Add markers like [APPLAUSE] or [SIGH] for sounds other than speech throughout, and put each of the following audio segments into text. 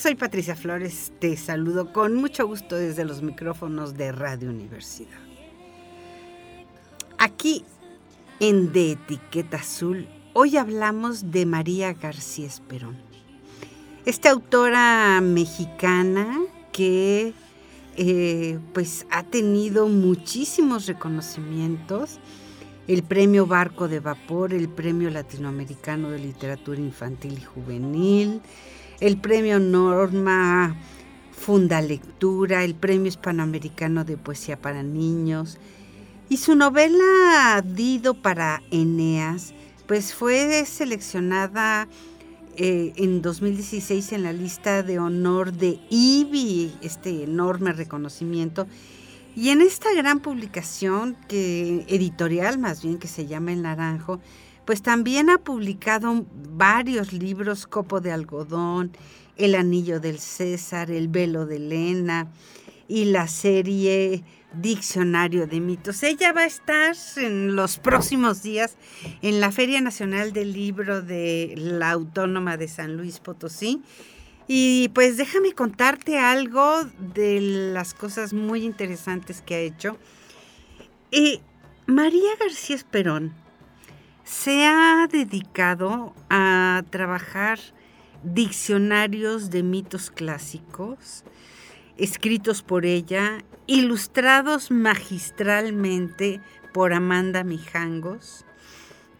Soy Patricia Flores. Te saludo con mucho gusto desde los micrófonos de Radio Universidad. Aquí en De Etiqueta Azul, hoy hablamos de María García Esperón. Esta autora mexicana que eh, pues ha tenido muchísimos reconocimientos. El premio Barco de Vapor, el premio latinoamericano de literatura infantil y juvenil, el premio Norma Funda Lectura, el premio hispanoamericano de poesía para niños. Y su novela Dido para Eneas, pues fue seleccionada eh, en 2016 en la lista de honor de IBI, este enorme reconocimiento. Y en esta gran publicación, que editorial más bien, que se llama El Naranjo, pues también ha publicado varios libros, Copo de Algodón, El Anillo del César, El Velo de Elena y la serie Diccionario de Mitos. Ella va a estar en los próximos días en la Feria Nacional del Libro de la Autónoma de San Luis Potosí. Y pues déjame contarte algo de las cosas muy interesantes que ha hecho. María García Esperón se ha dedicado a trabajar diccionarios de mitos clásicos, escritos por ella, ilustrados magistralmente por Amanda Mijangos.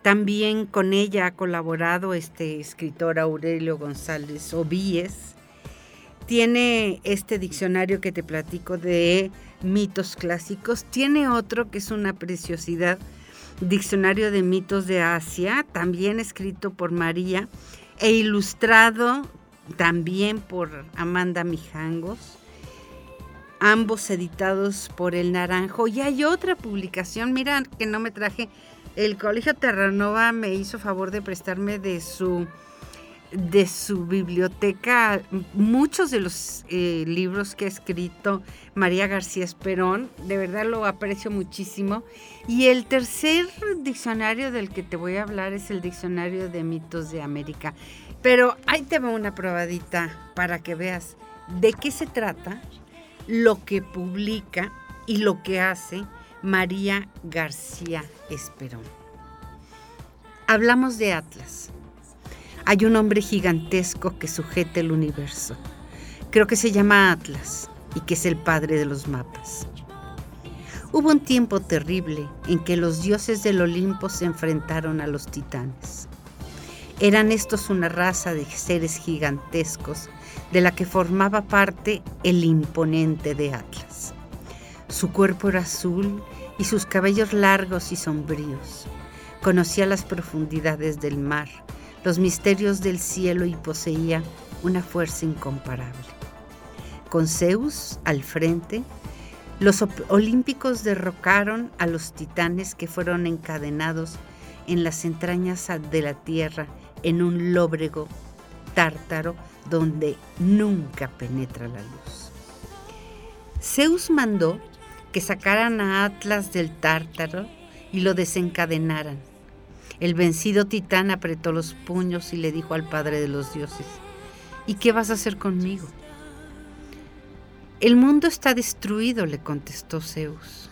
También con ella ha colaborado este escritor Aurelio González Ovíes. Tiene este diccionario que te platico de mitos clásicos. Tiene otro que es una preciosidad Diccionario de Mitos de Asia, también escrito por María e ilustrado también por Amanda Mijangos, ambos editados por El Naranjo. Y hay otra publicación, mira que no me traje, el Colegio Terranova me hizo favor de prestarme de su de su biblioteca muchos de los eh, libros que ha escrito María García Esperón. De verdad lo aprecio muchísimo. Y el tercer diccionario del que te voy a hablar es el Diccionario de Mitos de América. Pero ahí te va una probadita para que veas de qué se trata, lo que publica y lo que hace María García Esperón. Hablamos de Atlas hay un hombre gigantesco que sujeta el universo. Creo que se llama Atlas y que es el padre de los mapas. Hubo un tiempo terrible en que los dioses del Olimpo se enfrentaron a los titanes. Eran estos una raza de seres gigantescos de la que formaba parte el imponente de Atlas. Su cuerpo era azul y sus cabellos largos y sombríos. Conocía las profundidades del mar los misterios del cielo y poseía una fuerza incomparable. Con Zeus al frente, los olímpicos derrocaron a los titanes que fueron encadenados en las entrañas de la tierra en un lóbrego tártaro donde nunca penetra la luz. Zeus mandó que sacaran a Atlas del tártaro y lo desencadenaran el vencido titán apretó los puños y le dijo al Padre de los dioses, ¿y qué vas a hacer conmigo? El mundo está destruido, le contestó Zeus.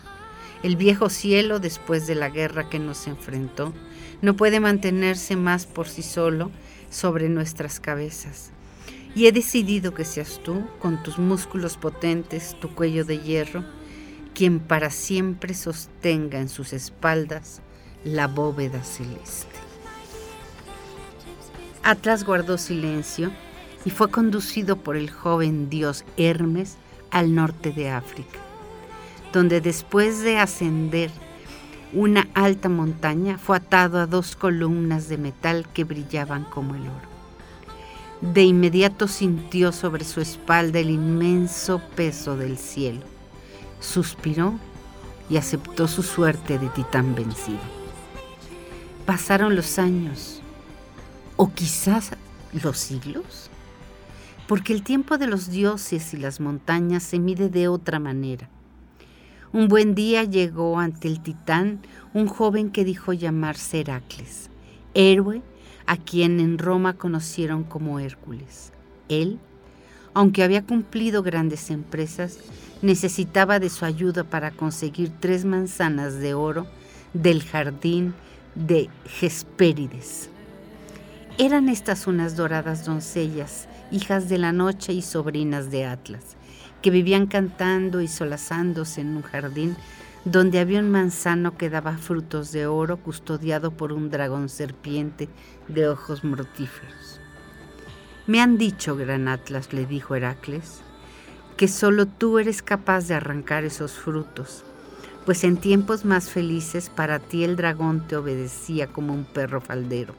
El viejo cielo, después de la guerra que nos enfrentó, no puede mantenerse más por sí solo sobre nuestras cabezas. Y he decidido que seas tú, con tus músculos potentes, tu cuello de hierro, quien para siempre sostenga en sus espaldas la bóveda celeste. Atlas guardó silencio y fue conducido por el joven dios Hermes al norte de África, donde después de ascender una alta montaña, fue atado a dos columnas de metal que brillaban como el oro. De inmediato sintió sobre su espalda el inmenso peso del cielo. Suspiró y aceptó su suerte de titán vencido. Pasaron los años, o quizás los siglos, porque el tiempo de los dioses y las montañas se mide de otra manera. Un buen día llegó ante el titán un joven que dijo llamarse Heracles, héroe a quien en Roma conocieron como Hércules. Él, aunque había cumplido grandes empresas, necesitaba de su ayuda para conseguir tres manzanas de oro del jardín de Hespérides. Eran estas unas doradas doncellas, hijas de la noche y sobrinas de Atlas, que vivían cantando y solazándose en un jardín donde había un manzano que daba frutos de oro custodiado por un dragón serpiente de ojos mortíferos. Me han dicho, gran Atlas, le dijo Heracles, que solo tú eres capaz de arrancar esos frutos, pues en tiempos más felices para ti el dragón te obedecía como un perro faldero.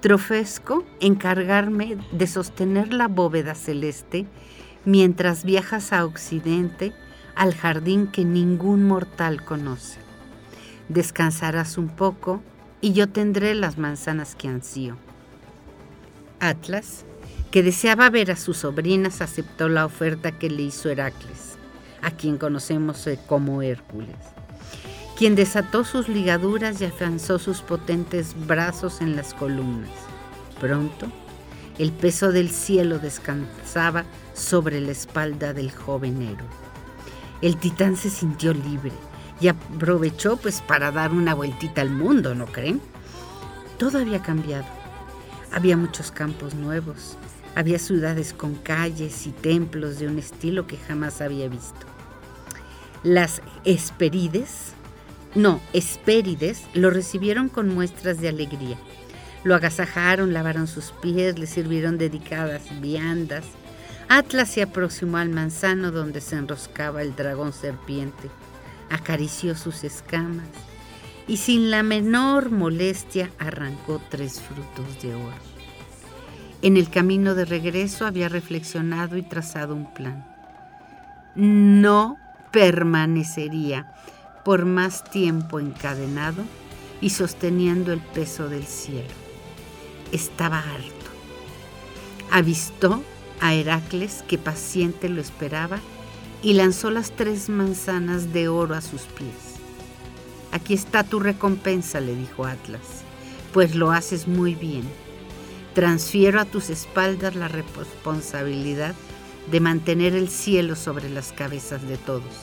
Trofesco encargarme de sostener la bóveda celeste mientras viajas a Occidente al jardín que ningún mortal conoce. Descansarás un poco y yo tendré las manzanas que ansío. Atlas, que deseaba ver a sus sobrinas, aceptó la oferta que le hizo Heracles, a quien conocemos eh, como Hércules, quien desató sus ligaduras y afianzó sus potentes brazos en las columnas. Pronto, el peso del cielo descansaba sobre la espalda del joven héroe el titán se sintió libre y aprovechó pues para dar una vueltita al mundo, ¿no creen? Todo había cambiado. Había muchos campos nuevos, había ciudades con calles y templos de un estilo que jamás había visto. Las Esperides, no, Espérides, lo recibieron con muestras de alegría. Lo agasajaron, lavaron sus pies, le sirvieron dedicadas viandas Atlas se aproximó al manzano donde se enroscaba el dragón serpiente, acarició sus escamas y sin la menor molestia arrancó tres frutos de oro. En el camino de regreso había reflexionado y trazado un plan. No permanecería por más tiempo encadenado y sosteniendo el peso del cielo. Estaba harto. Avistó a Heracles, que paciente lo esperaba, y lanzó las tres manzanas de oro a sus pies. Aquí está tu recompensa, le dijo Atlas, pues lo haces muy bien. Transfiero a tus espaldas la responsabilidad de mantener el cielo sobre las cabezas de todos.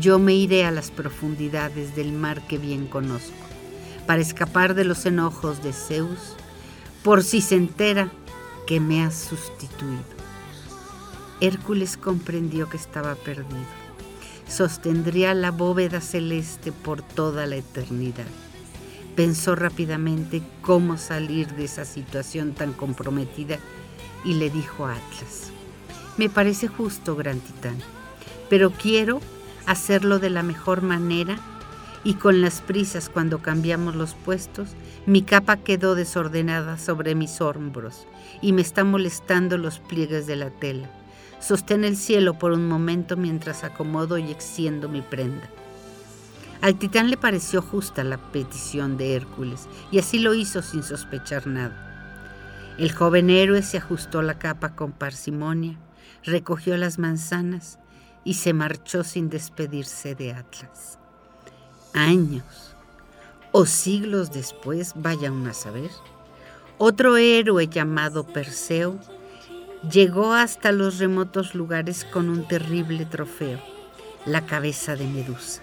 Yo me iré a las profundidades del mar que bien conozco, para escapar de los enojos de Zeus, por si se entera que me has sustituido. Hércules comprendió que estaba perdido. Sostendría la bóveda celeste por toda la eternidad. Pensó rápidamente cómo salir de esa situación tan comprometida y le dijo a Atlas, me parece justo, gran titán, pero quiero hacerlo de la mejor manera y con las prisas cuando cambiamos los puestos, mi capa quedó desordenada sobre mis hombros y me está molestando los pliegues de la tela. Sostén el cielo por un momento mientras acomodo y extiendo mi prenda. Al titán le pareció justa la petición de Hércules y así lo hizo sin sospechar nada. El joven héroe se ajustó la capa con parsimonia, recogió las manzanas y se marchó sin despedirse de Atlas años o siglos después, vaya uno a saber, otro héroe llamado Perseo llegó hasta los remotos lugares con un terrible trofeo, la cabeza de Medusa,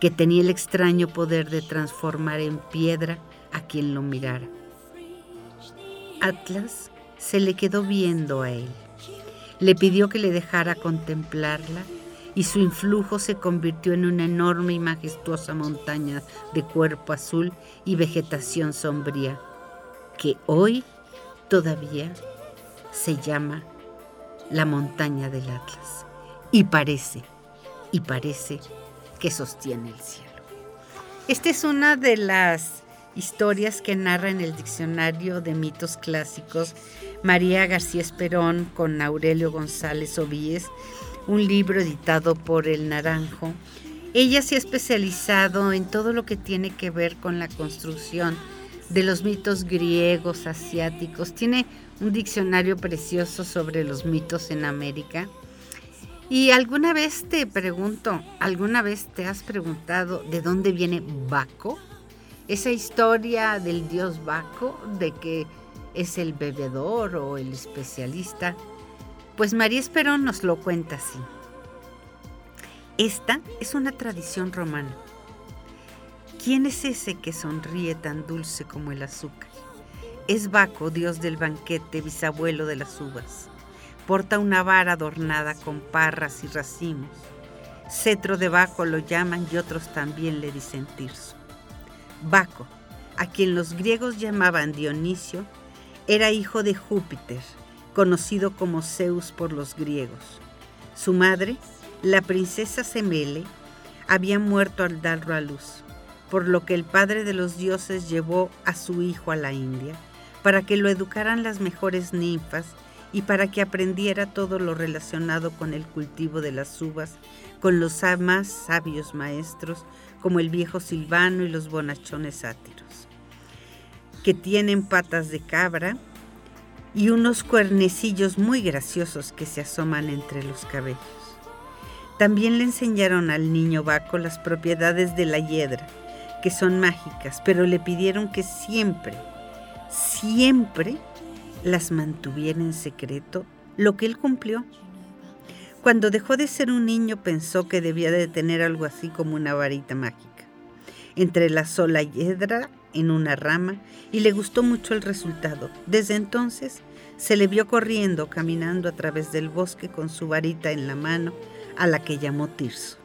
que tenía el extraño poder de transformar en piedra a quien lo mirara. Atlas se le quedó viendo a él. Le pidió que le dejara contemplarla y su influjo se convirtió en una enorme y majestuosa montaña de cuerpo azul y vegetación sombría, que hoy todavía se llama la montaña del Atlas. Y parece, y parece que sostiene el cielo. Esta es una de las historias que narra en el diccionario de mitos clásicos María García Esperón con Aurelio González Ovíes, un libro editado por El Naranjo. Ella se ha especializado en todo lo que tiene que ver con la construcción de los mitos griegos, asiáticos. Tiene un diccionario precioso sobre los mitos en América. Y alguna vez te pregunto, ¿alguna vez te has preguntado de dónde viene Baco? Esa historia del dios Baco, de que es el bebedor o el especialista, pues María Esperón nos lo cuenta así. Esta es una tradición romana. ¿Quién es ese que sonríe tan dulce como el azúcar? Es Baco, dios del banquete, bisabuelo de las uvas. Porta una vara adornada con parras y racimos. Cetro de Baco lo llaman y otros también le dicen Tirso. Baco, a quien los griegos llamaban Dionisio, era hijo de Júpiter, conocido como Zeus por los griegos. Su madre, la princesa Semele, había muerto al darlo a luz, por lo que el padre de los dioses llevó a su hijo a la India para que lo educaran las mejores ninfas y para que aprendiera todo lo relacionado con el cultivo de las uvas, con los más sabios maestros como el viejo Silvano y los bonachones sátiros que tienen patas de cabra y unos cuernecillos muy graciosos que se asoman entre los cabellos. También le enseñaron al niño Baco las propiedades de la hiedra, que son mágicas, pero le pidieron que siempre, siempre las mantuviera en secreto, lo que él cumplió. Cuando dejó de ser un niño pensó que debía de tener algo así como una varita mágica. Entre la hiedra en una rama y le gustó mucho el resultado. Desde entonces se le vio corriendo, caminando a través del bosque con su varita en la mano, a la que llamó Tirso.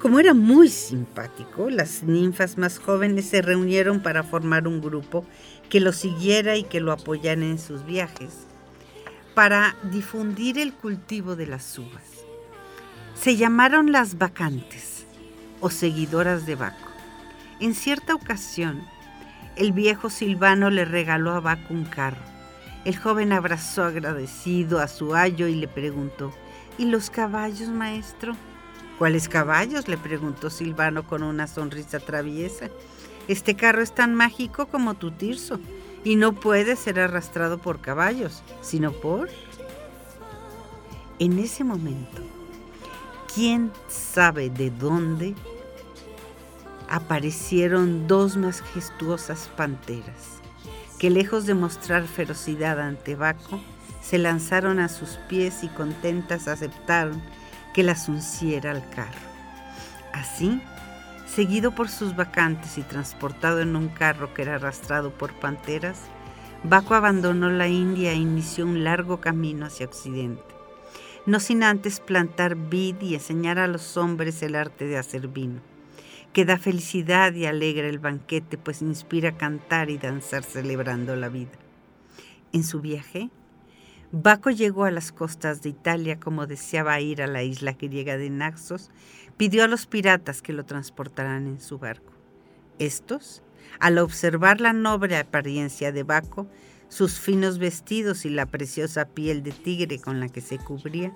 Como era muy simpático, las ninfas más jóvenes se reunieron para formar un grupo que lo siguiera y que lo apoyara en sus viajes, para difundir el cultivo de las uvas. Se llamaron las vacantes o seguidoras de Baco. En cierta ocasión, el viejo Silvano le regaló a Baco un carro. El joven abrazó agradecido a su ayo y le preguntó, ¿Y los caballos, maestro? ¿Cuáles caballos? le preguntó Silvano con una sonrisa traviesa. Este carro es tan mágico como tu tirso y no puede ser arrastrado por caballos, sino por... En ese momento, ¿quién sabe de dónde aparecieron dos majestuosas panteras, que lejos de mostrar ferocidad ante Baco, se lanzaron a sus pies y contentas aceptaron que las unciera al carro. Así, seguido por sus vacantes y transportado en un carro que era arrastrado por panteras, Baco abandonó la India e inició un largo camino hacia Occidente, no sin antes plantar vid y enseñar a los hombres el arte de hacer vino que da felicidad y alegra el banquete, pues inspira cantar y danzar celebrando la vida. En su viaje, Baco llegó a las costas de Italia como deseaba ir a la isla griega de Naxos, pidió a los piratas que lo transportaran en su barco. Estos, al observar la noble apariencia de Baco, sus finos vestidos y la preciosa piel de tigre con la que se cubría,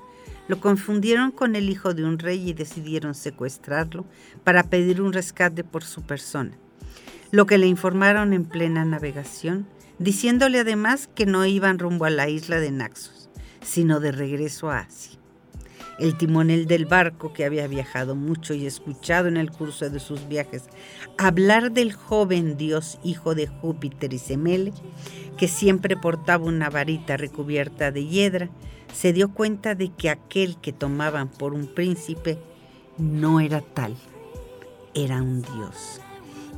lo confundieron con el hijo de un rey y decidieron secuestrarlo para pedir un rescate por su persona, lo que le informaron en plena navegación, diciéndole además que no iban rumbo a la isla de Naxos, sino de regreso a Asia. El timonel del barco, que había viajado mucho y escuchado en el curso de sus viajes hablar del joven dios hijo de Júpiter y Semele, que siempre portaba una varita recubierta de hiedra, se dio cuenta de que aquel que tomaban por un príncipe no era tal, era un dios,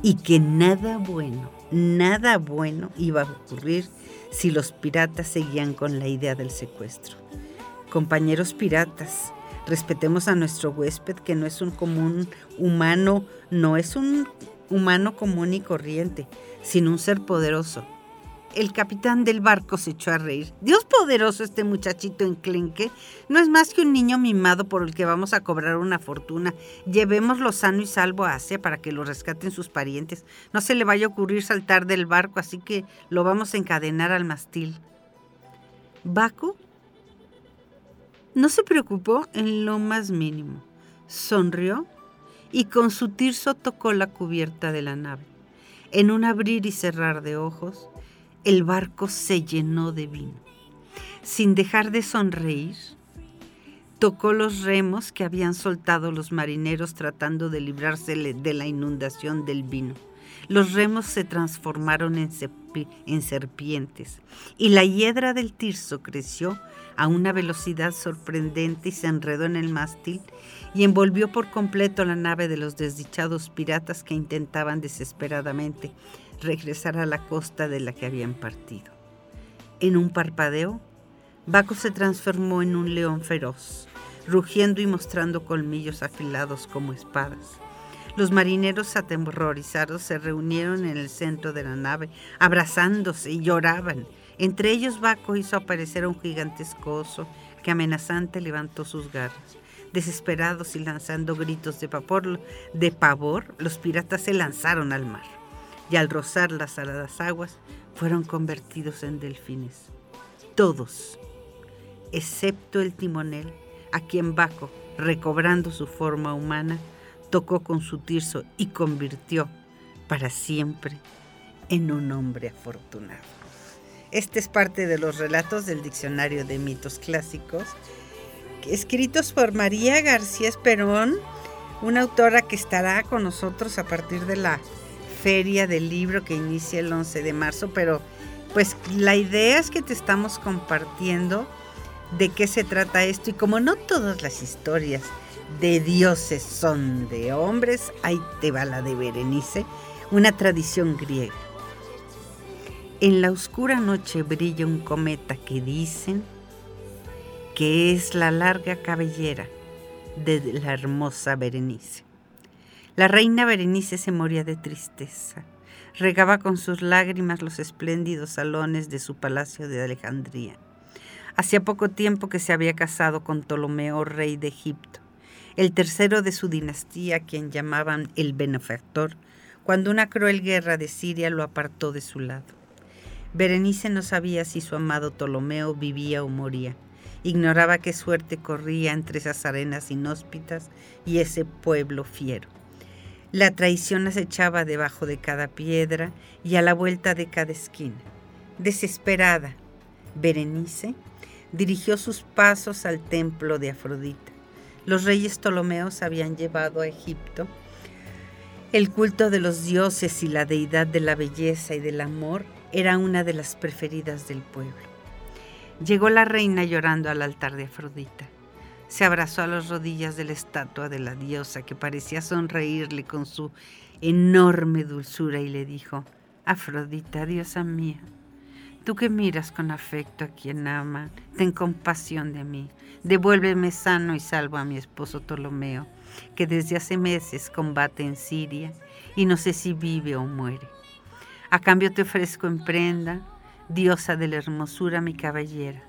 y que nada bueno, nada bueno iba a ocurrir si los piratas seguían con la idea del secuestro. Compañeros piratas, respetemos a nuestro huésped que no es un común humano, no es un humano común y corriente, sino un ser poderoso, El capitán del barco se echó a reír. Dios poderoso este muchachito enclenque. No es más que un niño mimado por el que vamos a cobrar una fortuna. Llevémoslo sano y salvo a Asia para que lo rescaten sus parientes. No se le vaya a ocurrir saltar del barco, así que lo vamos a encadenar al mastil. Baco no se preocupó en lo más mínimo. Sonrió y con su tirso tocó la cubierta de la nave. En un abrir y cerrar de ojos, el barco se llenó de vino. Sin dejar de sonreír, tocó los remos que habían soltado los marineros tratando de librarse de la inundación del vino. Los remos se transformaron en, en serpientes y la hiedra del tirso creció a una velocidad sorprendente y se enredó en el mástil y envolvió por completo la nave de los desdichados piratas que intentaban desesperadamente regresar a la costa de la que habían partido. En un parpadeo, Baco se transformó en un león feroz, rugiendo y mostrando colmillos afilados como espadas. Los marineros aterrorizados se reunieron en el centro de la nave, abrazándose y lloraban. Entre ellos Baco hizo aparecer a un gigantesco oso que amenazante levantó sus garras. Desesperados y lanzando gritos de pavor, de pavor, los piratas se lanzaron al mar y al rozar las saladas aguas fueron convertidos en delfines. Todos, excepto el timonel, a quien Baco, recobrando su forma humana, tocó con su tirso y convirtió para siempre en un hombre afortunado. Este es parte de los relatos del Diccionario de Mitos Clásicos, escritos por María García Esperón, una autora que estará con nosotros a partir de la feria del libro que inicia el 11 de marzo, pero pues la idea es que te estamos compartiendo de qué se trata esto y como no todas las historias de dioses son de hombres, ahí te va la de Berenice, una tradición griega. En la oscura noche brilla un cometa que dicen que es la larga cabellera de la hermosa Berenice. La reina Berenice se moría de tristeza. Regaba con sus lágrimas los espléndidos salones de su palacio de Alejandría. Hacía poco tiempo que se había casado con Ptolomeo, rey de Egipto el tercero de su dinastía, quien llamaban el benefactor, cuando una cruel guerra de Siria lo apartó de su lado. Berenice no sabía si su amado Ptolomeo vivía o moría. Ignoraba qué suerte corría entre esas arenas inhóspitas y ese pueblo fiero. La traición acechaba debajo de cada piedra y a la vuelta de cada esquina. Desesperada, Berenice dirigió sus pasos al templo de Afrodita. Los reyes Ptolomeos habían llevado a Egipto el culto de los dioses y la deidad de la belleza y del amor era una de las preferidas del pueblo. Llegó la reina llorando al altar de Afrodita. Se abrazó a las rodillas de la estatua de la diosa que parecía sonreírle con su enorme dulzura y le dijo, Afrodita, diosa mía, tú que miras con afecto a quien ama, ten compasión de mí. Devuélveme sano y salvo a mi esposo Ptolomeo, que desde hace meses combate en Siria y no sé si vive o muere. A cambio te ofrezco en prenda, diosa de la hermosura, mi caballera,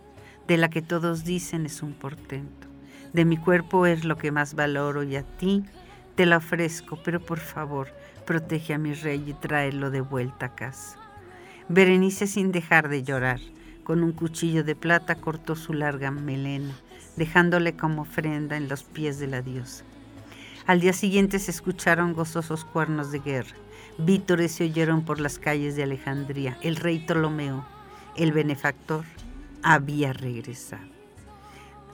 de la que todos dicen es un portento. De mi cuerpo es lo que más valoro y a ti te la ofrezco, pero por favor, protege a mi rey y tráelo de vuelta a casa. Berenice, sin dejar de llorar, con un cuchillo de plata cortó su larga melena dejándole como ofrenda en los pies de la diosa. Al día siguiente se escucharon gozosos cuernos de guerra. Vítores se oyeron por las calles de Alejandría. El rey Ptolomeo, el benefactor, había regresado.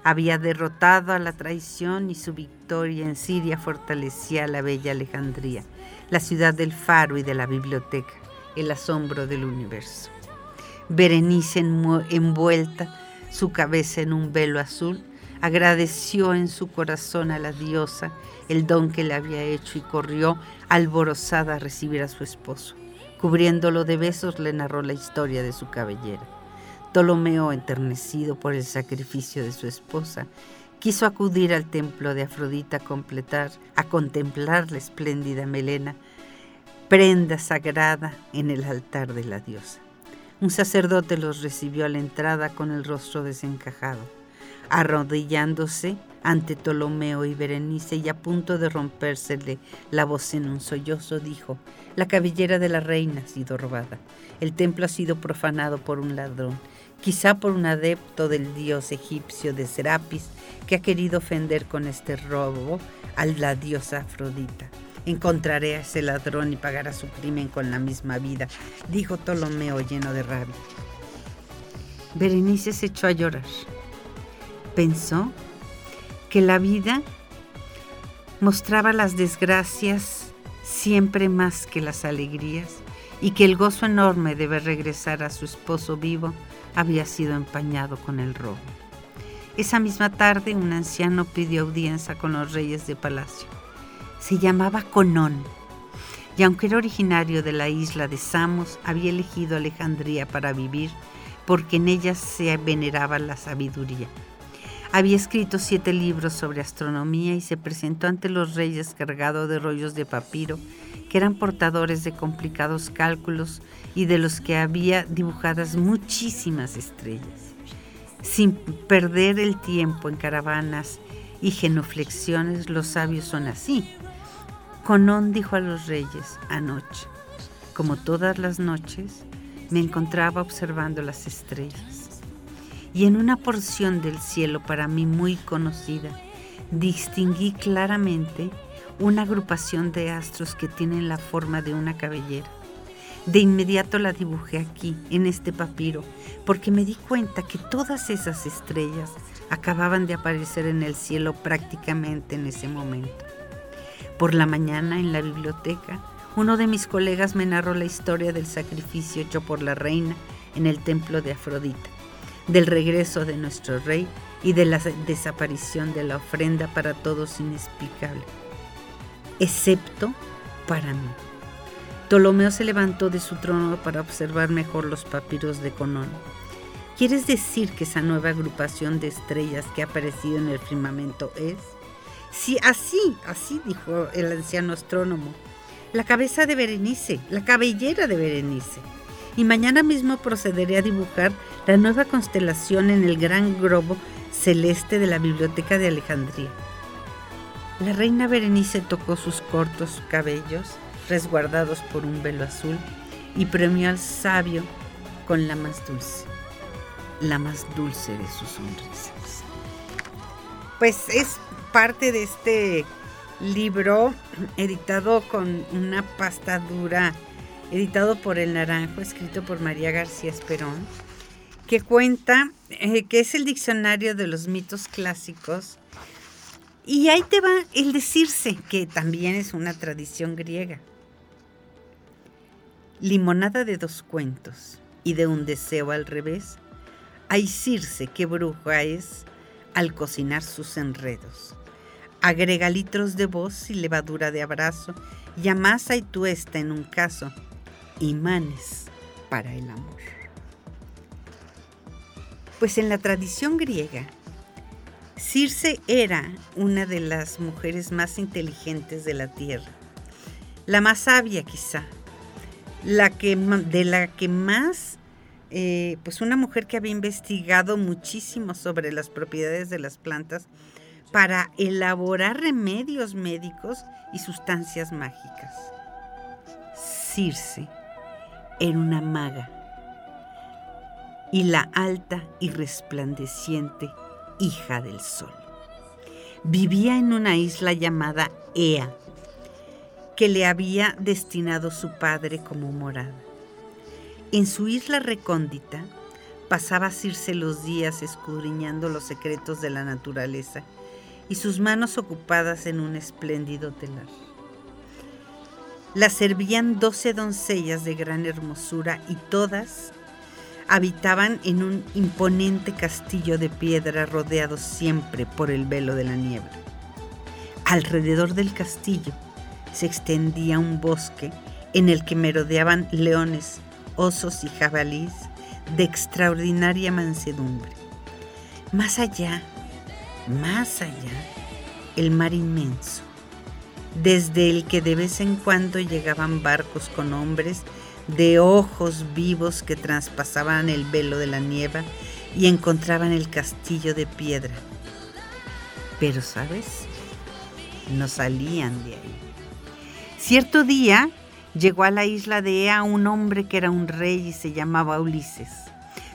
Había derrotado a la traición y su victoria en Siria fortalecía la bella Alejandría, la ciudad del faro y de la biblioteca, el asombro del universo. Berenice envuelta, su cabeza en un velo azul, agradeció en su corazón a la diosa el don que le había hecho y corrió alborozada a recibir a su esposo. Cubriéndolo de besos le narró la historia de su cabellera. Ptolomeo, enternecido por el sacrificio de su esposa, quiso acudir al templo de Afrodita a, completar, a contemplar la espléndida melena, prenda sagrada en el altar de la diosa. Un sacerdote los recibió a la entrada con el rostro desencajado, arrodillándose ante Ptolomeo y Berenice y a punto de rompérsele la voz en un sollozo, dijo, la cabellera de la reina ha sido robada, el templo ha sido profanado por un ladrón, quizá por un adepto del dios egipcio de Serapis, que ha querido ofender con este robo a la diosa Afrodita. Encontraré a ese ladrón y pagará su crimen con la misma vida, dijo Ptolomeo lleno de rabia. Berenice se echó a llorar. Pensó que la vida mostraba las desgracias siempre más que las alegrías y que el gozo enorme de ver regresar a su esposo vivo había sido empañado con el robo. Esa misma tarde un anciano pidió audiencia con los reyes de palacio. Se llamaba Conón y aunque era originario de la isla de Samos, había elegido Alejandría para vivir porque en ella se veneraba la sabiduría. Había escrito siete libros sobre astronomía y se presentó ante los reyes cargado de rollos de papiro que eran portadores de complicados cálculos y de los que había dibujadas muchísimas estrellas. Sin perder el tiempo en caravanas y genuflexiones, los sabios son así. Conón dijo a los reyes anoche, como todas las noches, me encontraba observando las estrellas y en una porción del cielo para mí muy conocida, distinguí claramente una agrupación de astros que tienen la forma de una cabellera. De inmediato la dibujé aquí, en este papiro, porque me di cuenta que todas esas estrellas acababan de aparecer en el cielo prácticamente en ese momento. Por la mañana, en la biblioteca, uno de mis colegas me narró la historia del sacrificio hecho por la reina en el templo de Afrodita del regreso de nuestro rey y de la desaparición de la ofrenda para todos inexplicable, excepto para mí. Ptolomeo se levantó de su trono para observar mejor los papiros de Conón. ¿Quieres decir que esa nueva agrupación de estrellas que ha aparecido en el firmamento es? Sí, así, así dijo el anciano astrónomo. La cabeza de Berenice, la cabellera de Berenice y mañana mismo procederé a dibujar la nueva constelación en el gran globo celeste de la Biblioteca de Alejandría. La reina Berenice tocó sus cortos cabellos, resguardados por un velo azul, y premió al sabio con la más dulce, la más dulce de sus sonrisas. Pues es parte de este libro editado con una pasta dura editado por El Naranjo, escrito por María García Esperón, que cuenta eh, que es el diccionario de los mitos clásicos. Y ahí te va el decirse, que también es una tradición griega. Limonada de dos cuentos y de un deseo al revés. Hay Circe, que bruja es al cocinar sus enredos. Agrega litros de voz y levadura de abrazo y amasa y tuesta en un caso imanes para el amor. Pues en la tradición griega, Circe era una de las mujeres más inteligentes de la tierra, la más sabia quizá, la que, de la que más, eh, pues una mujer que había investigado muchísimo sobre las propiedades de las plantas para elaborar remedios médicos y sustancias mágicas. Circe era una maga y la alta y resplandeciente hija del sol. Vivía en una isla llamada Ea, que le había destinado su padre como morada. En su isla recóndita pasaba Circe los días escudriñando los secretos de la naturaleza y sus manos ocupadas en un espléndido telar. La servían doce doncellas de gran hermosura y todas habitaban en un imponente castillo de piedra rodeado siempre por el velo de la niebla. Alrededor del castillo se extendía un bosque en el que merodeaban leones, osos y jabalíes de extraordinaria mansedumbre. Más allá, más allá, el mar inmenso desde el que de vez en cuando llegaban barcos con hombres de ojos vivos que traspasaban el velo de la nieve y encontraban el castillo de piedra. Pero, ¿sabes? No salían de ahí. Cierto día llegó a la isla de Ea un hombre que era un rey y se llamaba Ulises.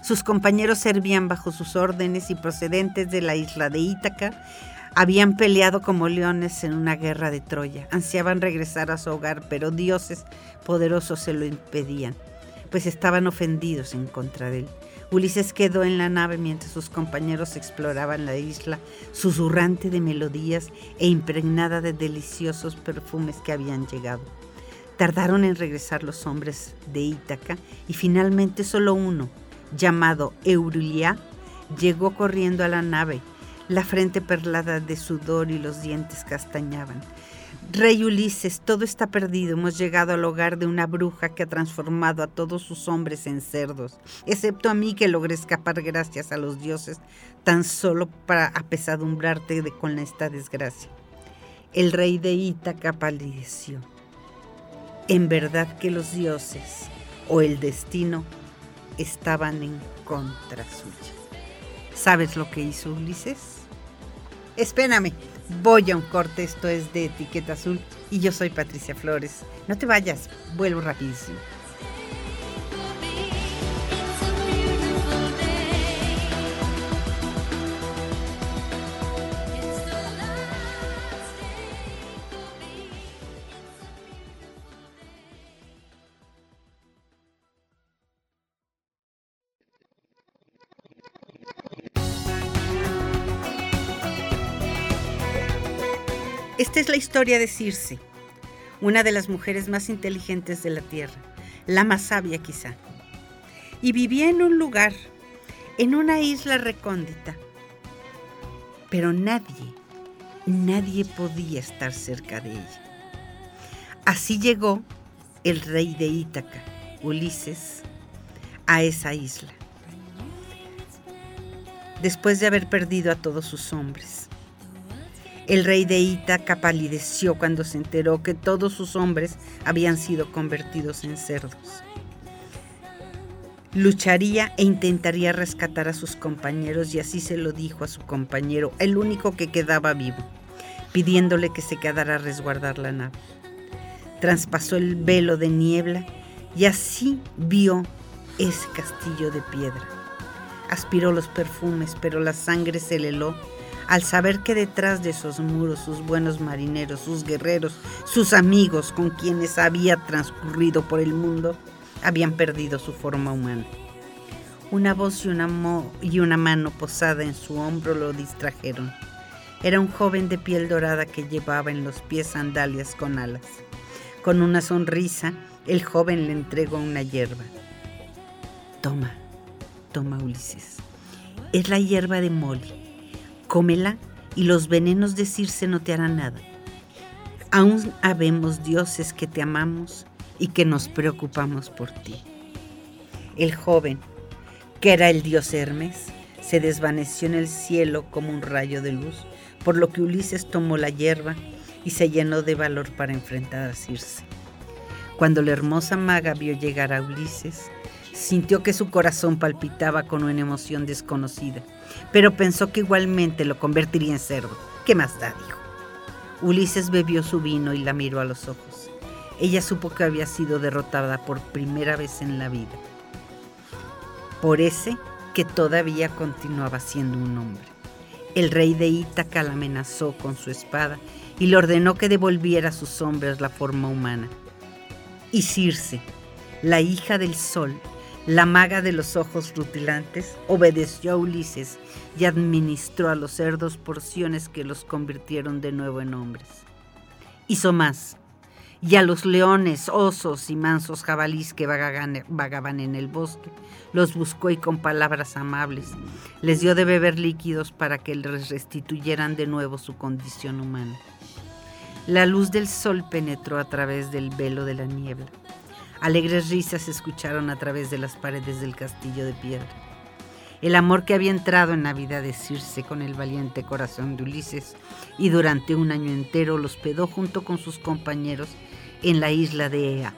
Sus compañeros servían bajo sus órdenes y procedentes de la isla de Ítaca habían peleado como leones en una guerra de Troya. Ansiaban regresar a su hogar, pero dioses poderosos se lo impedían, pues estaban ofendidos en contra de él. Ulises quedó en la nave mientras sus compañeros exploraban la isla, susurrante de melodías e impregnada de deliciosos perfumes que habían llegado. Tardaron en regresar los hombres de Ítaca y finalmente solo uno, llamado Eurulia, llegó corriendo a la nave la frente perlada de sudor y los dientes castañaban. Rey Ulises, todo está perdido. Hemos llegado al hogar de una bruja que ha transformado a todos sus hombres en cerdos, excepto a mí que logré escapar gracias a los dioses, tan solo para apesadumbrarte con esta desgracia. El rey de Ítaca palideció. En verdad que los dioses o el destino estaban en contra suya. ¿Sabes lo que hizo Ulises? Espérame, voy a un corte, esto es de Etiqueta Azul y yo soy Patricia Flores. No te vayas, vuelvo rapidísimo. Esta es la historia de Circe, una de las mujeres más inteligentes de la Tierra, la más sabia quizá. Y vivía en un lugar, en una isla recóndita. Pero nadie, nadie podía estar cerca de ella. Así llegó el rey de Ítaca, Ulises, a esa isla, después de haber perdido a todos sus hombres. El rey de Ítaca palideció cuando se enteró que todos sus hombres habían sido convertidos en cerdos. Lucharía e intentaría rescatar a sus compañeros y así se lo dijo a su compañero, el único que quedaba vivo, pidiéndole que se quedara a resguardar la nave. Traspasó el velo de niebla y así vio ese castillo de piedra. Aspiró los perfumes, pero la sangre se le heló al saber que detrás de esos muros sus buenos marineros, sus guerreros, sus amigos con quienes había transcurrido por el mundo, habían perdido su forma humana. Una voz y una, y una mano posada en su hombro lo distrajeron. Era un joven de piel dorada que llevaba en los pies sandalias con alas. Con una sonrisa, el joven le entregó una hierba. Toma, toma Ulises. Es la hierba de Molly Cómela y los venenos de Circe no te harán nada. Aún habemos dioses que te amamos y que nos preocupamos por ti. El joven, que era el dios Hermes, se desvaneció en el cielo como un rayo de luz, por lo que Ulises tomó la hierba y se llenó de valor para enfrentar a Circe. Cuando la hermosa maga vio llegar a Ulises, sintió que su corazón palpitaba con una emoción desconocida pero pensó que igualmente lo convertiría en cerdo. ¿Qué más da? dijo. Ulises bebió su vino y la miró a los ojos. Ella supo que había sido derrotada por primera vez en la vida. Por ese que todavía continuaba siendo un hombre. El rey de Ítaca la amenazó con su espada y le ordenó que devolviera a sus hombres la forma humana. Y Circe, la hija del sol, la maga de los ojos rutilantes obedeció a Ulises y administró a los cerdos porciones que los convirtieron de nuevo en hombres. Hizo más, y a los leones, osos y mansos jabalís que vagaban en el bosque, los buscó y con palabras amables les dio de beber líquidos para que les restituyeran de nuevo su condición humana. La luz del sol penetró a través del velo de la niebla Alegres risas se escucharon a través de las paredes del castillo de piedra. El amor que había entrado en la vida de Circe con el valiente corazón de Ulises y durante un año entero los pedó junto con sus compañeros en la isla de Ea.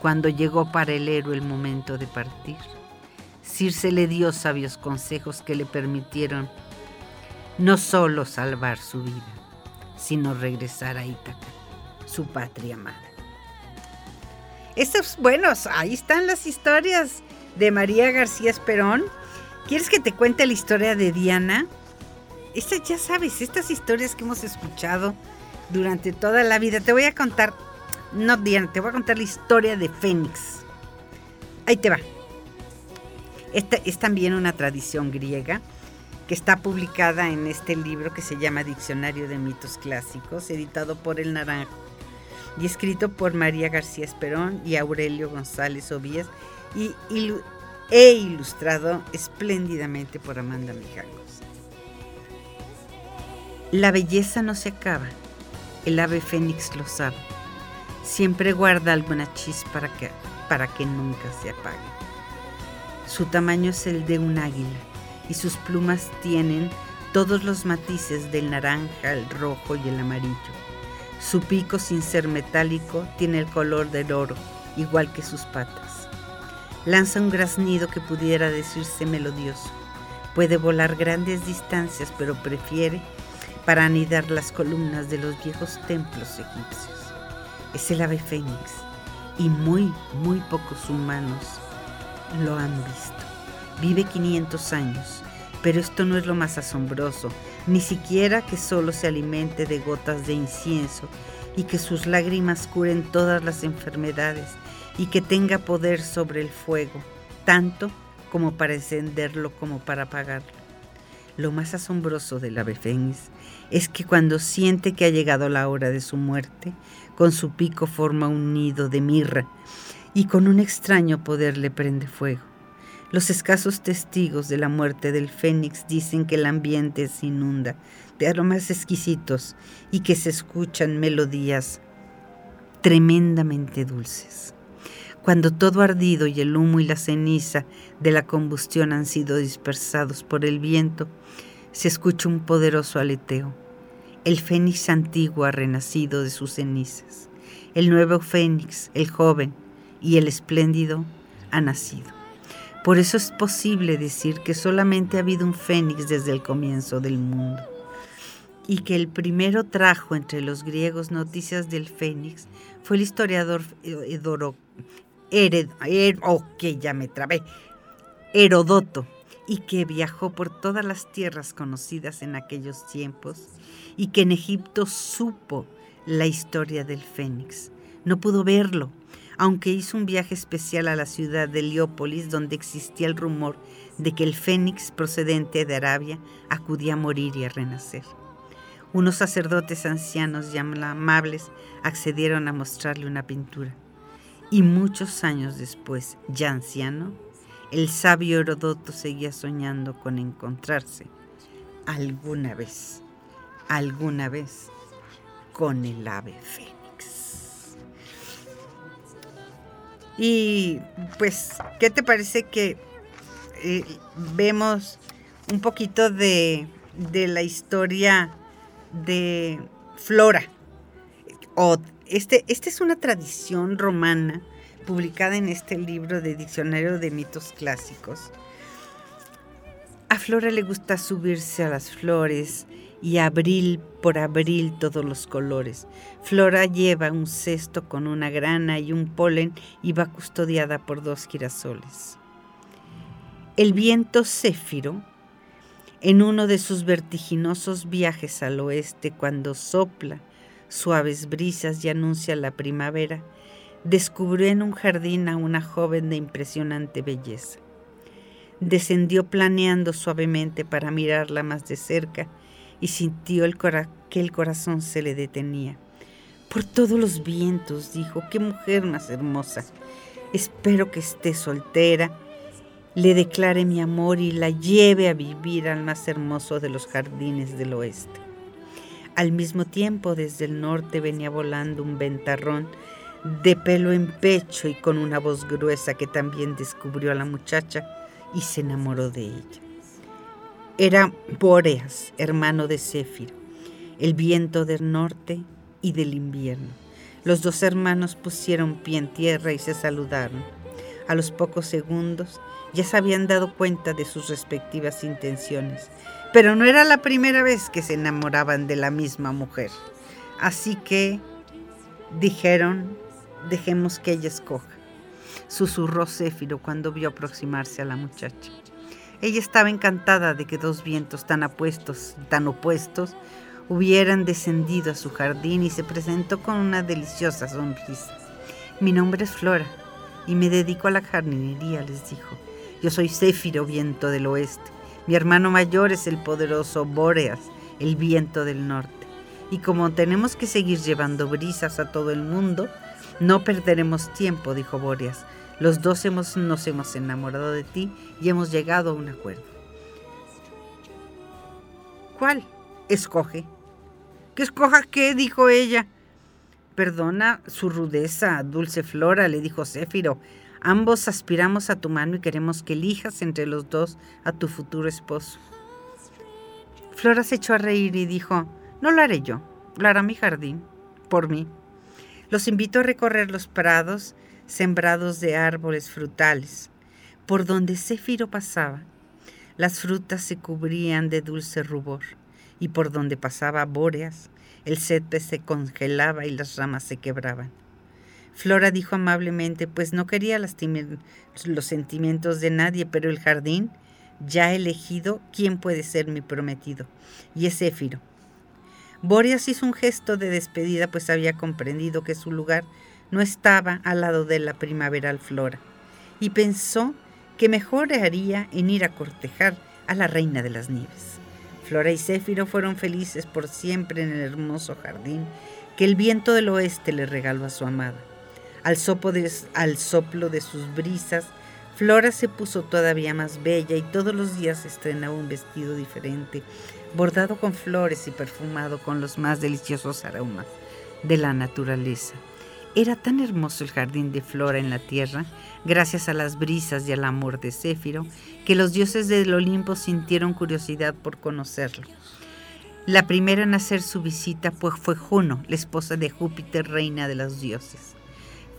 Cuando llegó para el héroe el momento de partir, Circe le dio sabios consejos que le permitieron no solo salvar su vida, sino regresar a Ítaca, su patria madre. Estos, buenos, ahí están las historias de María García Esperón. ¿Quieres que te cuente la historia de Diana? Esta, ya sabes, estas historias que hemos escuchado durante toda la vida. Te voy a contar, no Diana, te voy a contar la historia de Fénix. Ahí te va. Esta es también una tradición griega que está publicada en este libro que se llama Diccionario de Mitos Clásicos, editado por El Naranjo y escrito por María García Esperón y Aurelio González Ovías y, e ilustrado espléndidamente por Amanda Mijangos. La belleza no se acaba, el ave fénix lo sabe, siempre guarda alguna chispa para que, para que nunca se apague. Su tamaño es el de un águila y sus plumas tienen todos los matices del naranja, el rojo y el amarillo. Su pico, sin ser metálico, tiene el color del oro, igual que sus patas. Lanza un graznido que pudiera decirse melodioso. Puede volar grandes distancias, pero prefiere para anidar las columnas de los viejos templos egipcios. Es el ave fénix y muy, muy pocos humanos lo han visto. Vive 500 años, pero esto no es lo más asombroso, ni siquiera que solo se alimente de gotas de incienso y que sus lágrimas curen todas las enfermedades y que tenga poder sobre el fuego, tanto como para encenderlo como para apagarlo. Lo más asombroso del ave fénix es que cuando siente que ha llegado la hora de su muerte, con su pico forma un nido de mirra y con un extraño poder le prende fuego. Los escasos testigos de la muerte del fénix dicen que el ambiente se inunda de aromas exquisitos y que se escuchan melodías tremendamente dulces. Cuando todo ardido y el humo y la ceniza de la combustión han sido dispersados por el viento, se escucha un poderoso aleteo. El fénix antiguo ha renacido de sus cenizas. El nuevo fénix, el joven y el espléndido, ha nacido. Por eso es posible decir que solamente ha habido un fénix desde el comienzo del mundo y que el primero trajo entre los griegos noticias del fénix fue el historiador Edoro, Hered, oh, ya me Herodoto, y que viajó por todas las tierras conocidas en aquellos tiempos y que en Egipto supo la historia del fénix. No pudo verlo, aunque hizo un viaje especial a la ciudad de Heliópolis, donde existía el rumor de que el fénix procedente de Arabia acudía a morir y a renacer. Unos sacerdotes ancianos y amables accedieron a mostrarle una pintura. Y muchos años después, ya anciano, el sabio Herodoto seguía soñando con encontrarse alguna vez, alguna vez, con el ave fénix. Y pues, ¿qué te parece que eh, vemos un poquito de, la historia de Flora? O este, esta es una tradición romana publicada en este libro de Diccionario de Mitos Clásicos. A Flora le gusta subirse a las flores y abril por abril todos los colores. Flora lleva un cesto con una grana y un polen y va custodiada por dos girasoles. El viento céfiro, en uno de sus vertiginosos viajes al oeste, cuando sopla suaves brisas y anuncia la primavera, descubrió en un jardín a una joven de impresionante belleza. Descendió planeando suavemente para mirarla más de cerca y sintió el que el corazón se le detenía. Por todos los vientos, dijo, qué mujer más hermosa. Espero que esté soltera, le declare mi amor y la lleve a vivir al más hermoso de los jardines del oeste. Al mismo tiempo, desde el norte venía volando un ventarrón de pelo en pecho y con una voz gruesa que también descubrió a la muchacha y se enamoró de ella. Era Bóreas, hermano de Céfiro, el viento del norte y del invierno. Los dos hermanos pusieron pie en tierra y se saludaron. A los pocos segundos ya se habían dado cuenta de sus respectivas intenciones, pero no era la primera vez que se enamoraban de la misma mujer. Así que dijeron, dejemos que ella escoja, susurró Céfiro cuando vio aproximarse a la muchacha. Ella estaba encantada de que dos vientos tan apuestos, tan opuestos, hubieran descendido a su jardín y se presentó con una deliciosa sonrisa. Mi nombre es Flora y me dedico a la jardinería, les dijo. Yo soy Céfiro, viento del oeste. Mi hermano mayor es el poderoso Bóreas, el viento del norte. Y como tenemos que seguir llevando brisas a todo el mundo, no perderemos tiempo, dijo Bóreas. Los dos hemos, nos hemos enamorado de ti y hemos llegado a un acuerdo. ¿Cuál? Escoge. ¿Que escoja qué? dijo ella. Perdona su rudeza, dulce Flora, le dijo Céfiro. Ambos aspiramos a tu mano y queremos que elijas entre los dos a tu futuro esposo. Flora se echó a reír y dijo, no lo haré yo, lo hará mi jardín, por mí. Los invito a recorrer los prados sembrados de árboles frutales. Por donde Céfiro pasaba, las frutas se cubrían de dulce rubor, y por donde pasaba Bóreas, el césped se congelaba y las ramas se quebraban. Flora dijo amablemente, pues no quería lastimar los sentimientos de nadie, pero el jardín ya elegido quién puede ser mi prometido, y es Éfiro. Boreas hizo un gesto de despedida, pues había comprendido que su lugar no estaba al lado de la primaveral Flora, y pensó que mejor haría en ir a cortejar a la reina de las nieves. Flora y Céfiro fueron felices por siempre en el hermoso jardín que el viento del oeste le regaló a su amada. Al, al soplo de sus brisas, Flora se puso todavía más bella y todos los días estrenaba un vestido diferente, bordado con flores y perfumado con los más deliciosos aromas de la naturaleza. Era tan hermoso el jardín de Flora en la tierra, gracias a las brisas y al amor de Céfiro, que los dioses del Olimpo sintieron curiosidad por conocerlo. La primera en hacer su visita pues, fue Juno, la esposa de Júpiter, reina de los dioses.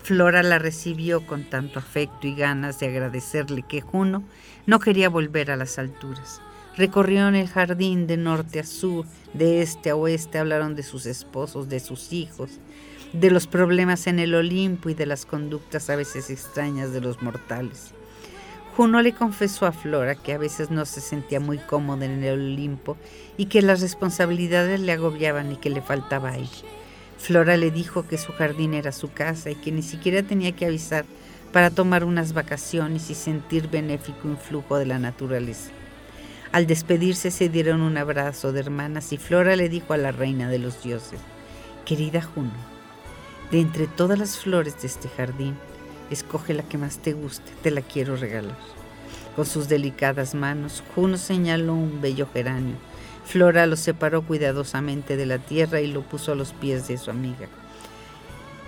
Flora la recibió con tanto afecto y ganas de agradecerle que Juno no quería volver a las alturas. Recorrieron el jardín de norte a sur, de este a oeste, hablaron de sus esposos, de sus hijos, de los problemas en el Olimpo y de las conductas a veces extrañas de los mortales. Juno le confesó a Flora que a veces no se sentía muy cómoda en el Olimpo y que las responsabilidades le agobiaban y que le faltaba aire. Flora le dijo que su jardín era su casa y que ni siquiera tenía que avisar para tomar unas vacaciones y sentir benéfico influjo de la naturaleza. Al despedirse se dieron un abrazo de hermanas y Flora le dijo a la reina de los dioses, Querida Juno, de entre todas las flores de este jardín, escoge la que más te guste, te la quiero regalar. Con sus delicadas manos, Juno señaló un bello geranio Flora lo separó cuidadosamente de la tierra y lo puso a los pies de su amiga.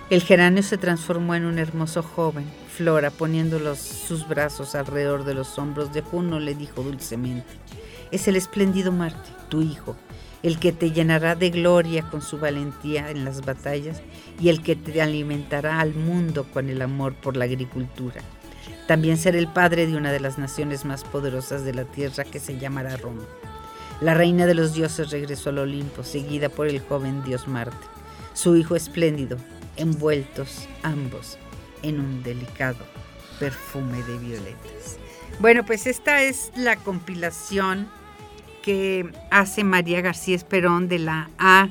El geranio se transformó en un hermoso joven. Flora, poniendo sus brazos alrededor de los hombros de Juno, le dijo dulcemente, es el espléndido Marte, tu hijo, el que te llenará de gloria con su valentía en las batallas y el que te alimentará al mundo con el amor por la agricultura. También será el padre de una de las naciones más poderosas de la tierra que se llamará Roma. La reina de los dioses regresó al Olimpo, seguida por el joven dios Marte, su hijo espléndido, envueltos ambos en un delicado perfume de violetas. Bueno, pues esta es la compilación que hace María García Esperón de la A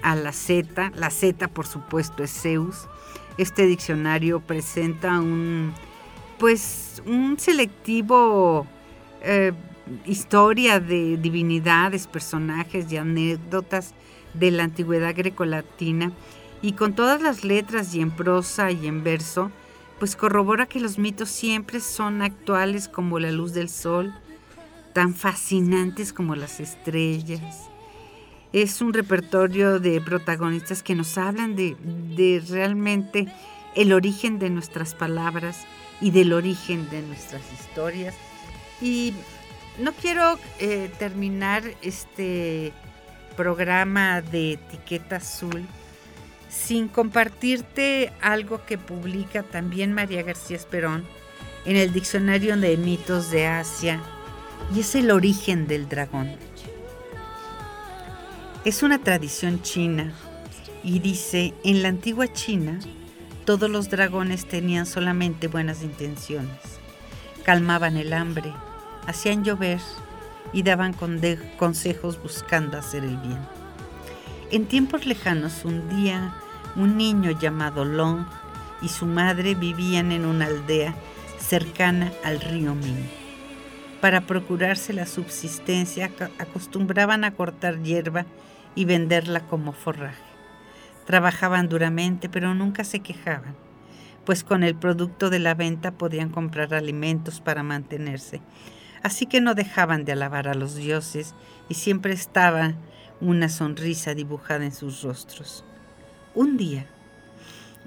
a la Z. La Z, por supuesto, es Zeus. Este diccionario presenta un, pues, un selectivo eh, historia de divinidades, personajes y anécdotas de la antigüedad grecolatina y con todas las letras y en prosa y en verso, pues corrobora que los mitos siempre son actuales como la luz del sol, tan fascinantes como las estrellas. Es un repertorio de protagonistas que nos hablan de, de realmente el origen de nuestras palabras y del origen de nuestras historias. Y no quiero eh, terminar este programa de etiqueta azul sin compartirte algo que publica también María García Esperón en el Diccionario de Mitos de Asia, y es el origen del dragón. Es una tradición china y dice, en la antigua China, todos los dragones tenían solamente buenas intenciones, calmaban el hambre, hacían llover y daban consejos buscando hacer el bien. En tiempos lejanos, un día, un niño llamado Long y su madre vivían en una aldea cercana al río Min. Para procurarse la subsistencia, acostumbraban a cortar hierba y venderla como forraje. Trabajaban duramente, pero nunca se quejaban, pues con el producto de la venta podían comprar alimentos para mantenerse. Así que no dejaban de alabar a los dioses y siempre estaba una sonrisa dibujada en sus rostros. Un día,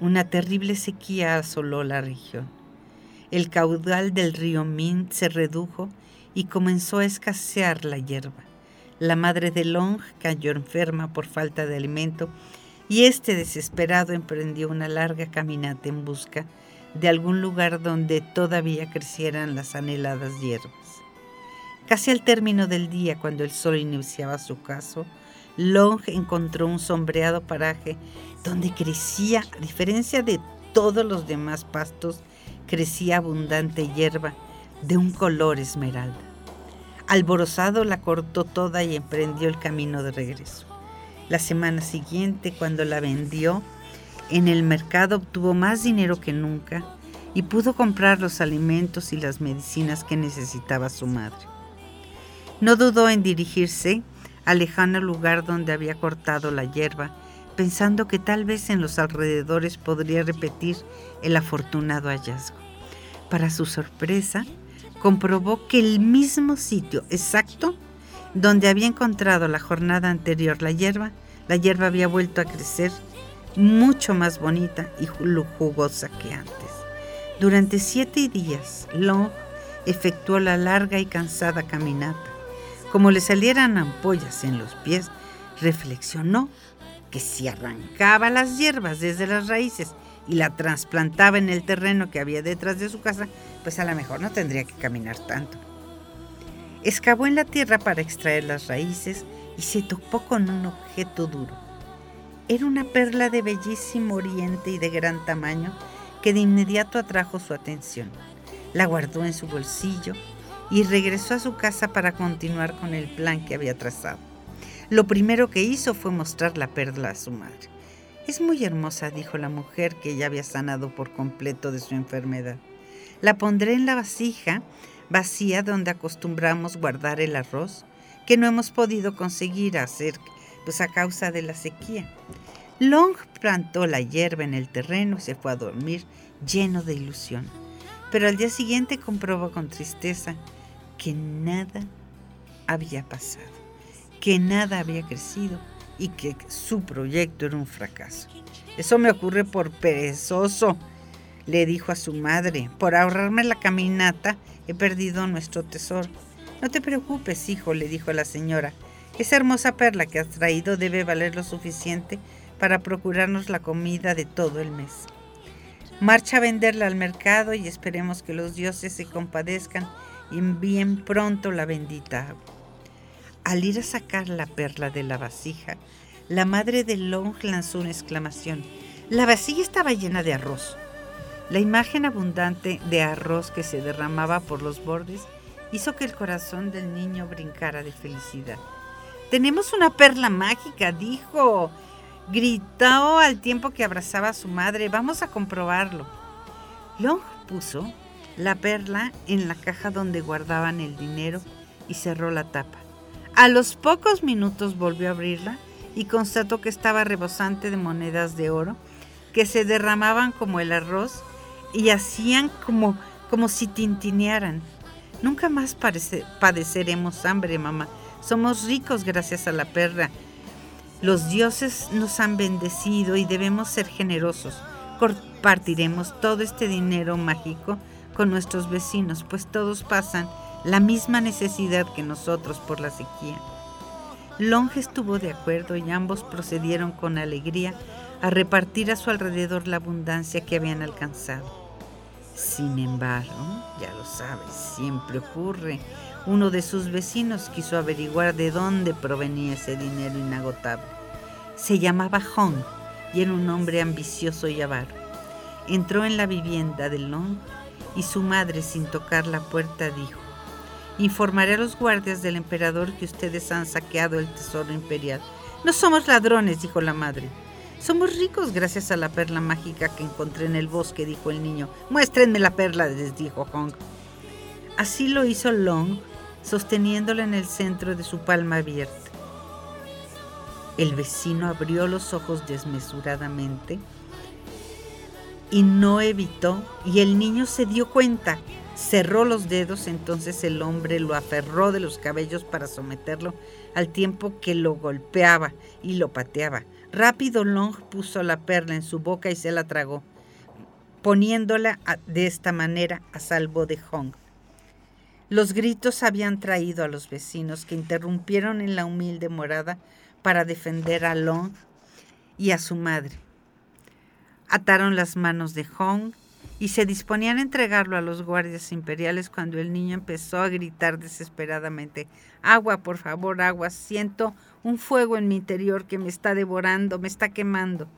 una terrible sequía asoló la región. El caudal del río Min se redujo y comenzó a escasear la hierba. La madre de Long cayó enferma por falta de alimento y este desesperado emprendió una larga caminata en busca de algún lugar donde todavía crecieran las anheladas hierbas. Casi al término del día, cuando el sol iniciaba su caso, Long encontró un sombreado paraje donde crecía, a diferencia de todos los demás pastos, crecía abundante hierba de un color esmeralda. Alborozado la cortó toda y emprendió el camino de regreso. La semana siguiente, cuando la vendió, en el mercado obtuvo más dinero que nunca y pudo comprar los alimentos y las medicinas que necesitaba su madre. No dudó en dirigirse al lejano lugar donde había cortado la hierba, pensando que tal vez en los alrededores podría repetir el afortunado hallazgo. Para su sorpresa, comprobó que el mismo sitio exacto donde había encontrado la jornada anterior la hierba, la hierba había vuelto a crecer mucho más bonita y jugosa que antes. Durante siete días, Long efectuó la larga y cansada caminata. Como le salieran ampollas en los pies, reflexionó que si arrancaba las hierbas desde las raíces y la trasplantaba en el terreno que había detrás de su casa, pues a lo mejor no tendría que caminar tanto. Excavó en la tierra para extraer las raíces y se topó con un objeto duro. Era una perla de bellísimo oriente y de gran tamaño que de inmediato atrajo su atención. La guardó en su bolsillo y regresó a su casa para continuar con el plan que había trazado. Lo primero que hizo fue mostrar la perla a su madre. Es muy hermosa, dijo la mujer que ya había sanado por completo de su enfermedad. La pondré en la vasija vacía donde acostumbramos guardar el arroz, que no hemos podido conseguir hacer pues a causa de la sequía. Long plantó la hierba en el terreno y se fue a dormir lleno de ilusión. Pero al día siguiente comprobó con tristeza que nada había pasado, que nada había crecido y que su proyecto era un fracaso. Eso me ocurre por perezoso, le dijo a su madre. Por ahorrarme la caminata he perdido nuestro tesoro. No te preocupes, hijo, le dijo la señora. Esa hermosa perla que has traído debe valer lo suficiente para procurarnos la comida de todo el mes. Marcha a venderla al mercado y esperemos que los dioses se compadezcan y envíen pronto la bendita. Al ir a sacar la perla de la vasija, la madre de Long lanzó una exclamación. La vasija estaba llena de arroz. La imagen abundante de arroz que se derramaba por los bordes hizo que el corazón del niño brincara de felicidad. Tenemos una perla mágica, dijo. Gritó al tiempo que abrazaba a su madre. Vamos a comprobarlo. Long puso la perla en la caja donde guardaban el dinero y cerró la tapa. A los pocos minutos volvió a abrirla y constató que estaba rebosante de monedas de oro que se derramaban como el arroz y hacían como, como si tintinearan. Nunca más padeceremos hambre, mamá. Somos ricos gracias a la perra. Los dioses nos han bendecido y debemos ser generosos. Compartiremos todo este dinero mágico con nuestros vecinos, pues todos pasan la misma necesidad que nosotros por la sequía. Long estuvo de acuerdo y ambos procedieron con alegría a repartir a su alrededor la abundancia que habían alcanzado. Sin embargo, ya lo sabes, siempre ocurre, uno de sus vecinos quiso averiguar de dónde provenía ese dinero inagotable. Se llamaba Hong y era un hombre ambicioso y avaro. Entró en la vivienda de Long y su madre, sin tocar la puerta, dijo, Informaré a los guardias del emperador que ustedes han saqueado el tesoro imperial. No somos ladrones, dijo la madre. Somos ricos gracias a la perla mágica que encontré en el bosque, dijo el niño. Muéstrenme la perla, les dijo Hong. Así lo hizo Long, sosteniéndola en el centro de su palma abierta. El vecino abrió los ojos desmesuradamente y no evitó, y el niño se dio cuenta. Cerró los dedos, entonces el hombre lo aferró de los cabellos para someterlo al tiempo que lo golpeaba y lo pateaba. Rápido Long puso la perla en su boca y se la tragó, poniéndola de esta manera a salvo de Hong. Los gritos habían traído a los vecinos que interrumpieron en la humilde morada para defender a Long y a su madre. Ataron las manos de Hong y se disponían a entregarlo a los guardias imperiales cuando el niño empezó a gritar desesperadamente, Agua, por favor, agua, siento un fuego en mi interior que me está devorando, me está quemando.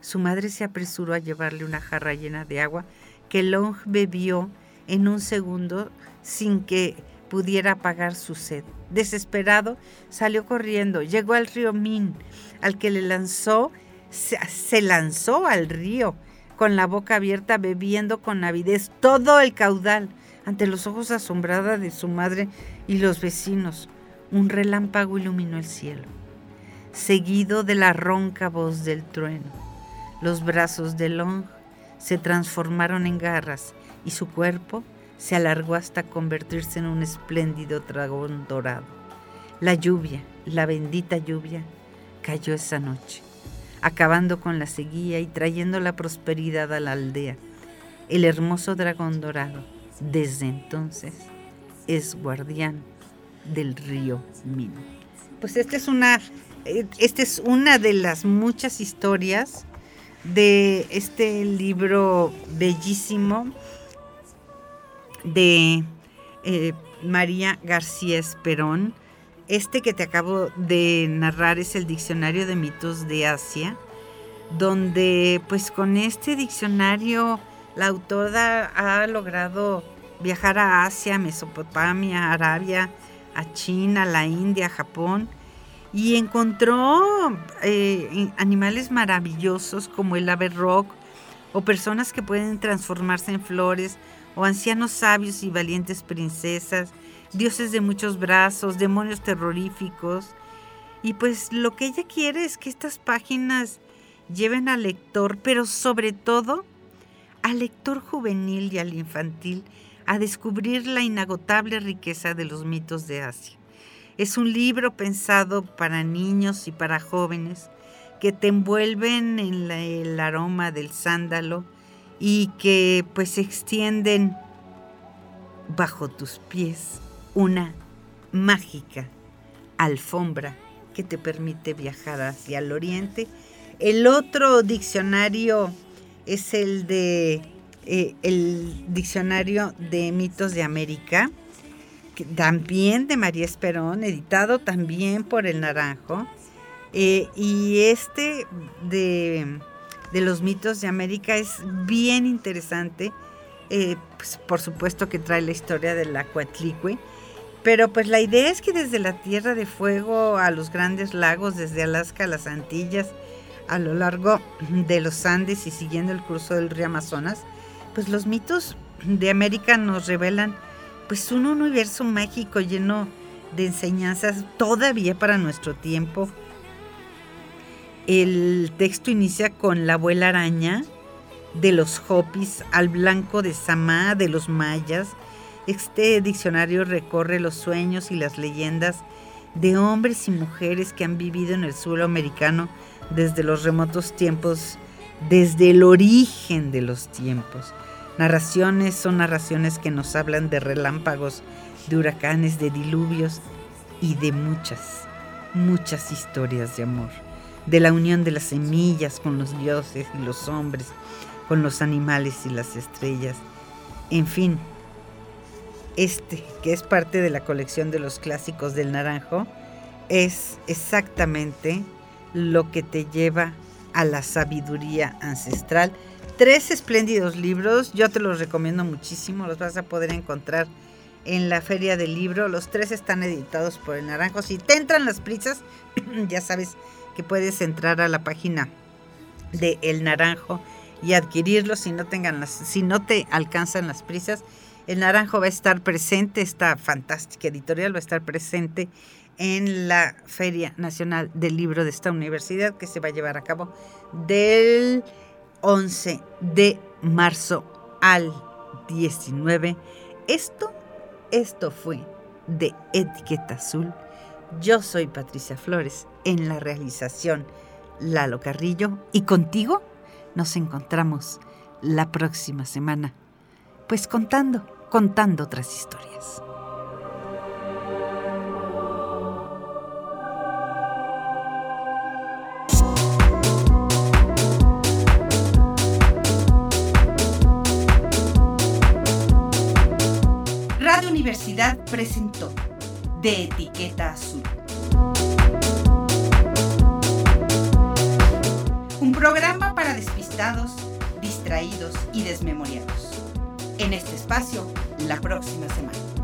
Su madre se apresuró a llevarle una jarra llena de agua que Long bebió en un segundo sin que pudiera apagar su sed. Desesperado, salió corriendo, llegó al río Min, al que le lanzó, se, se lanzó al río con la boca abierta, bebiendo con avidez todo el caudal, ante los ojos asombrada de su madre y los vecinos. Un relámpago iluminó el cielo, seguido de la ronca voz del trueno. Los brazos de Long se transformaron en garras y su cuerpo se alargó hasta convertirse en un espléndido dragón dorado. La lluvia, la bendita lluvia, cayó esa noche acabando con la sequía y trayendo la prosperidad a la aldea. El hermoso dragón dorado, desde entonces, es guardián del río Min. Pues esta es una, eh, esta es una de las muchas historias de este libro bellísimo de eh, María García Esperón este que te acabo de narrar es el Diccionario de Mitos de Asia, donde pues con este diccionario la autora ha logrado viajar a Asia, Mesopotamia, Arabia, a China, la India, Japón, y encontró eh, animales maravillosos como el ave rock o personas que pueden transformarse en flores o ancianos sabios y valientes princesas dioses de muchos brazos, demonios terroríficos. Y pues lo que ella quiere es que estas páginas lleven al lector, pero sobre todo al lector juvenil y al infantil, a descubrir la inagotable riqueza de los mitos de Asia. Es un libro pensado para niños y para jóvenes que te envuelven en el aroma del sándalo y que pues extienden bajo tus pies una mágica alfombra que te permite viajar hacia el oriente. El otro diccionario es el de eh, el diccionario de mitos de América, también de María Esperón, editado también por el Naranjo. Eh, y este de, los mitos de América es bien interesante. Eh, pues, por supuesto que trae la historia de la pero pues la idea es que desde la Tierra de Fuego a los grandes lagos, desde Alaska a las Antillas, a lo largo de los Andes y siguiendo el curso del río Amazonas, pues los mitos de América nos revelan pues un universo mágico lleno de enseñanzas todavía para nuestro tiempo. El texto inicia con la abuela araña de los Hopis al blanco de Samá de los mayas, este diccionario recorre los sueños y las leyendas de hombres y mujeres que han vivido en el suelo americano desde los remotos tiempos, desde el origen de los tiempos. Narraciones son narraciones que nos hablan de relámpagos, de huracanes, de diluvios y de muchas, muchas historias de amor, de la unión de las semillas con los dioses y los hombres, con los animales y las estrellas. En fin, este, que es parte de la colección de los clásicos del naranjo, es exactamente lo que te lleva a la sabiduría ancestral. Tres espléndidos libros, yo te los recomiendo muchísimo, los vas a poder encontrar en la feria del libro. Los tres están editados por el Naranjo. Si te entran las prisas, [CLEARS THROAT] ya sabes que puedes entrar a la página de El Naranjo y adquirirlos si no tengan las, si no te alcanzan las prisas. El Naranjo va a estar presente, esta fantástica editorial va a estar presente en la Feria Nacional del Libro de esta universidad que se va a llevar a cabo del 11 de marzo al 19. Esto, esto fue de Etiqueta Azul. Yo soy Patricia Flores en la realización Lalo Carrillo y contigo nos encontramos la próxima semana, pues contando, contando otras historias. Radio Universidad presentó De Etiqueta Azul. Un programa para despistados, distraídos y desmemoriados. En este espacio, la próxima semana.